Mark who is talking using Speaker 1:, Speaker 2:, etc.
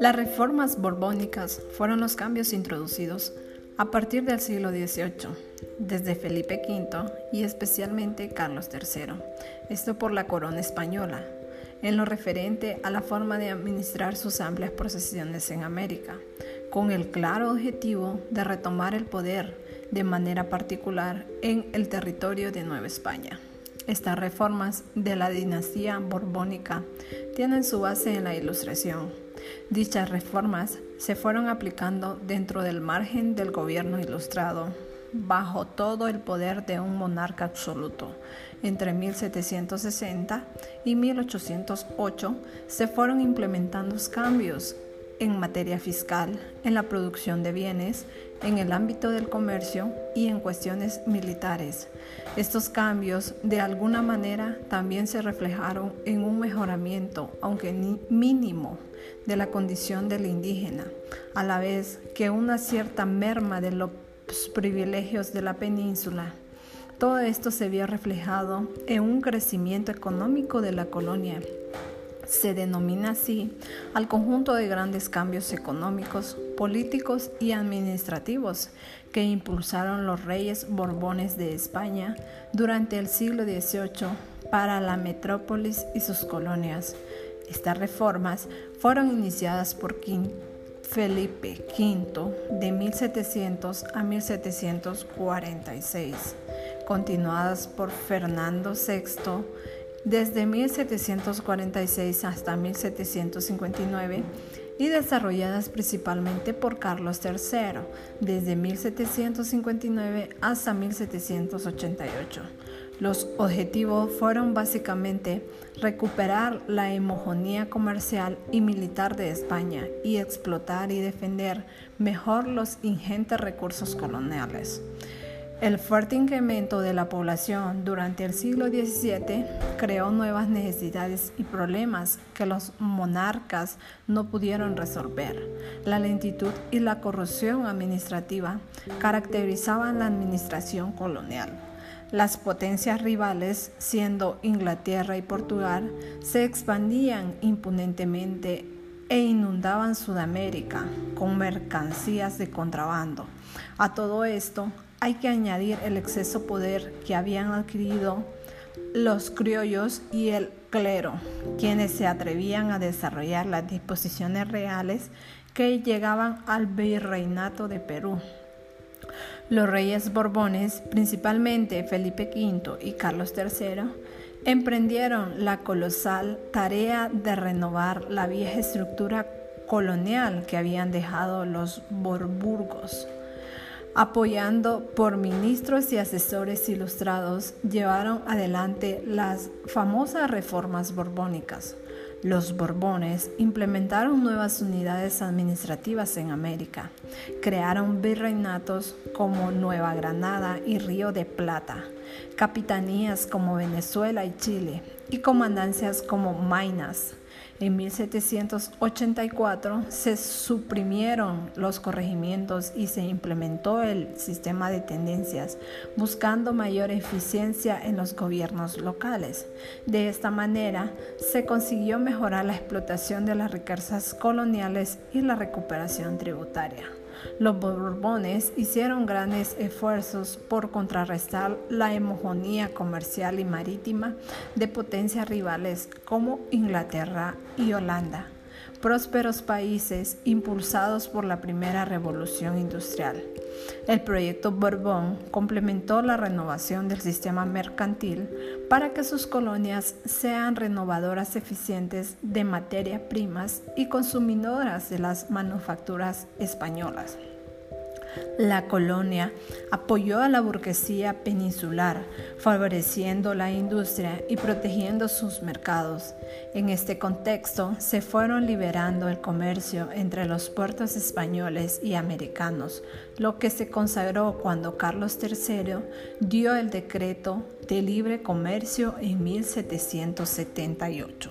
Speaker 1: Las reformas borbónicas fueron los cambios introducidos a partir del siglo XVIII, desde Felipe V y especialmente Carlos III, esto por la corona española, en lo referente a la forma de administrar sus amplias procesiones en América, con el claro objetivo de retomar el poder de manera particular en el territorio de Nueva España. Estas reformas de la dinastía borbónica tienen su base en la Ilustración Dichas reformas se fueron aplicando dentro del margen del gobierno ilustrado, bajo todo el poder de un monarca absoluto. Entre 1760 y 1808 se fueron implementando cambios en materia fiscal, en la producción de bienes, en el ámbito del comercio y en cuestiones militares. Estos cambios de alguna manera también se reflejaron en un mejoramiento, aunque mínimo, de la condición del indígena, a la vez que una cierta merma de los privilegios de la península. Todo esto se vio reflejado en un crecimiento económico de la colonia se denomina así al conjunto de grandes cambios económicos, políticos y administrativos que impulsaron los reyes borbones de España durante el siglo XVIII para la metrópolis y sus colonias. Estas reformas fueron iniciadas por Felipe V de 1700 a 1746, continuadas por Fernando VI desde 1746 hasta 1759 y desarrolladas principalmente por Carlos III desde 1759 hasta 1788. Los objetivos fueron básicamente recuperar la hegemonía comercial y militar de España y explotar y defender mejor los ingentes recursos coloniales. El fuerte incremento de la población durante el siglo XVII creó nuevas necesidades y problemas que los monarcas no pudieron resolver. La lentitud y la corrupción administrativa caracterizaban la administración colonial. Las potencias rivales, siendo Inglaterra y Portugal, se expandían impunentemente e inundaban Sudamérica con mercancías de contrabando. A todo esto, hay que añadir el exceso poder que habían adquirido los criollos y el clero, quienes se atrevían a desarrollar las disposiciones reales que llegaban al virreinato de Perú. Los reyes borbones, principalmente Felipe V y Carlos III, emprendieron la colosal tarea de renovar la vieja estructura colonial que habían dejado los borburgos apoyando por ministros y asesores ilustrados, llevaron adelante las famosas reformas borbónicas. Los Borbones implementaron nuevas unidades administrativas en América, crearon virreinatos como Nueva Granada y Río de Plata, capitanías como Venezuela y Chile y comandancias como Mainas, en 1784 se suprimieron los corregimientos y se implementó el sistema de tendencias, buscando mayor eficiencia en los gobiernos locales. De esta manera, se consiguió mejorar la explotación de las riquezas coloniales y la recuperación tributaria. Los Borbones hicieron grandes esfuerzos por contrarrestar la hegemonía comercial y marítima de potencias rivales como Inglaterra y Holanda prósperos países impulsados por la primera revolución industrial. El proyecto Borbón complementó la renovación del sistema mercantil para que sus colonias sean renovadoras eficientes de materias primas y consumidoras de las manufacturas españolas. La colonia apoyó a la burguesía peninsular, favoreciendo la industria y protegiendo sus mercados. En este contexto se fueron liberando el comercio entre los puertos españoles y americanos, lo que se consagró cuando Carlos III dio el decreto de libre comercio en 1778.